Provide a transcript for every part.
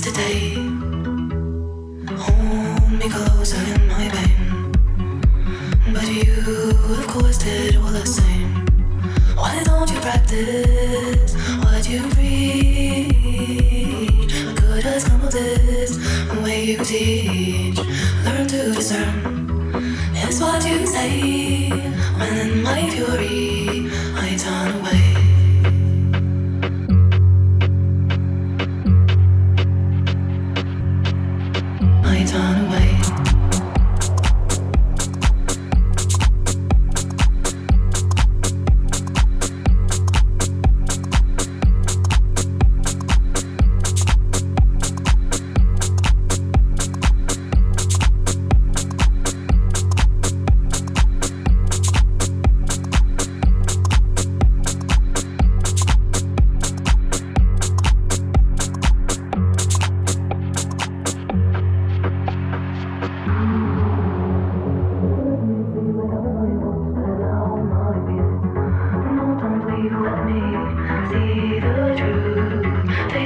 today. Hold me closer in my pain. But you have caused it all.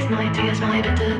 my tears, my bitter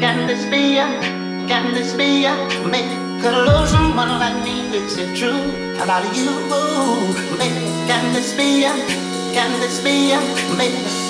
Can this be? Can this be ya? Could I love someone like me? Is it true about you? Make can this be ya? Can this be ya?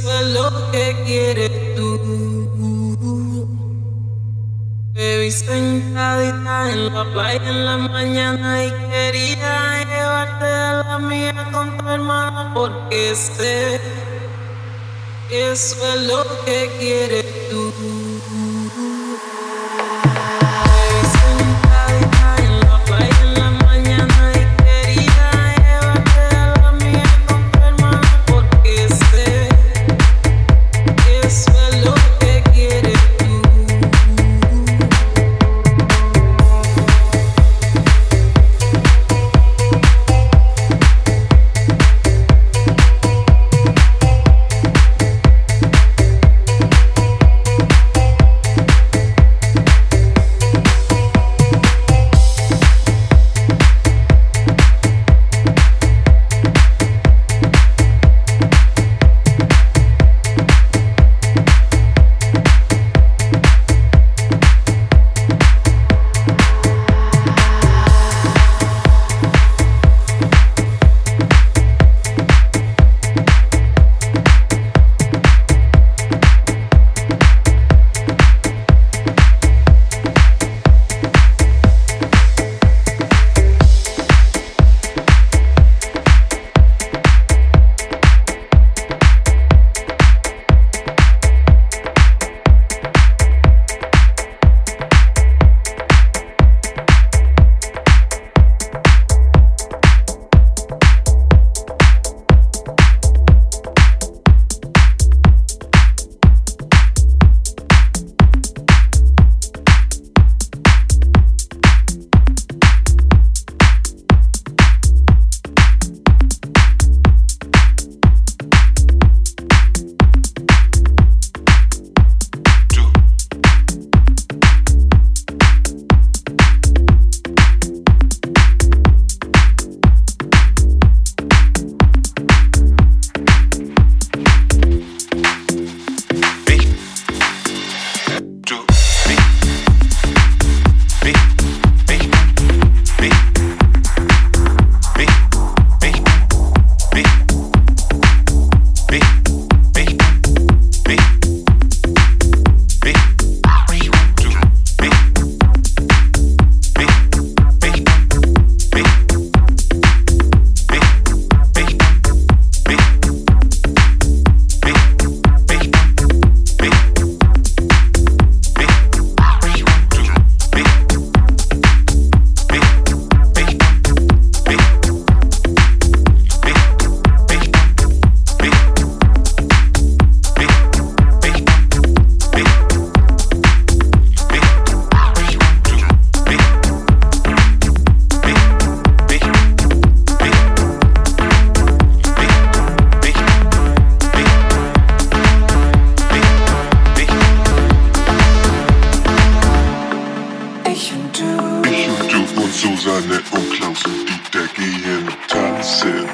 eso es lo que quieres tú. Baby, sentadita en la playa en la mañana y quería llevarte a la mía con tu hermana porque sé que eso es lo que quieres tú. Susanne und Klaus und Dieter gehen tanzen.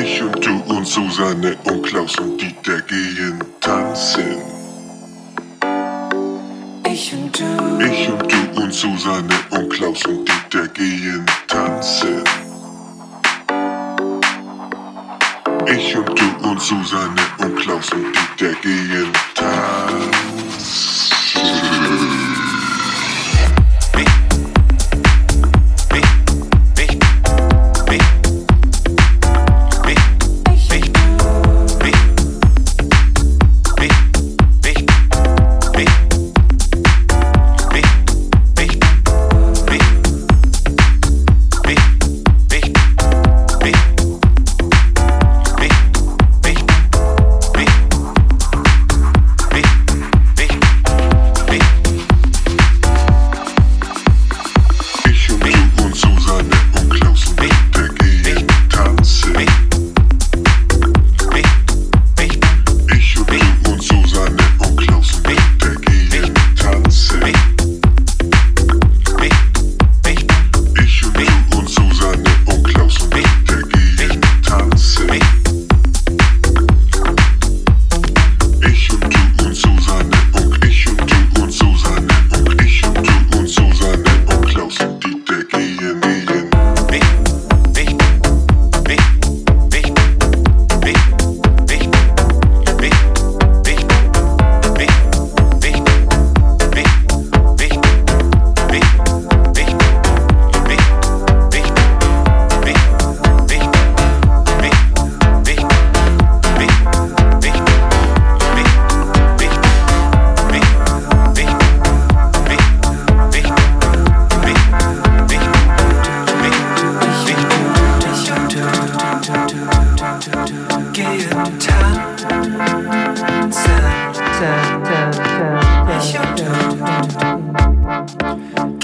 Ich und du und Susanne und Klaus und Dieter.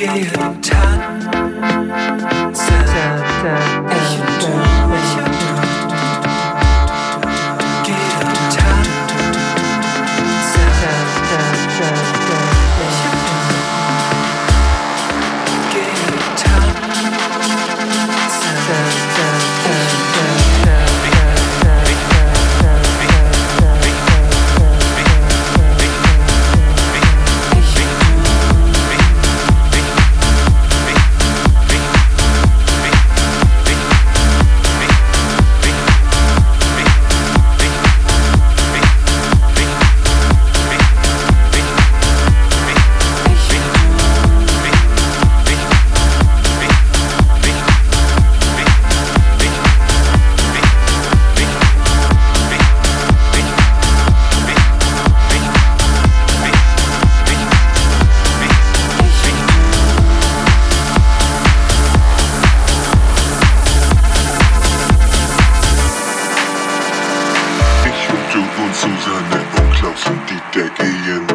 Gehen Susanne und Klaus und die Decke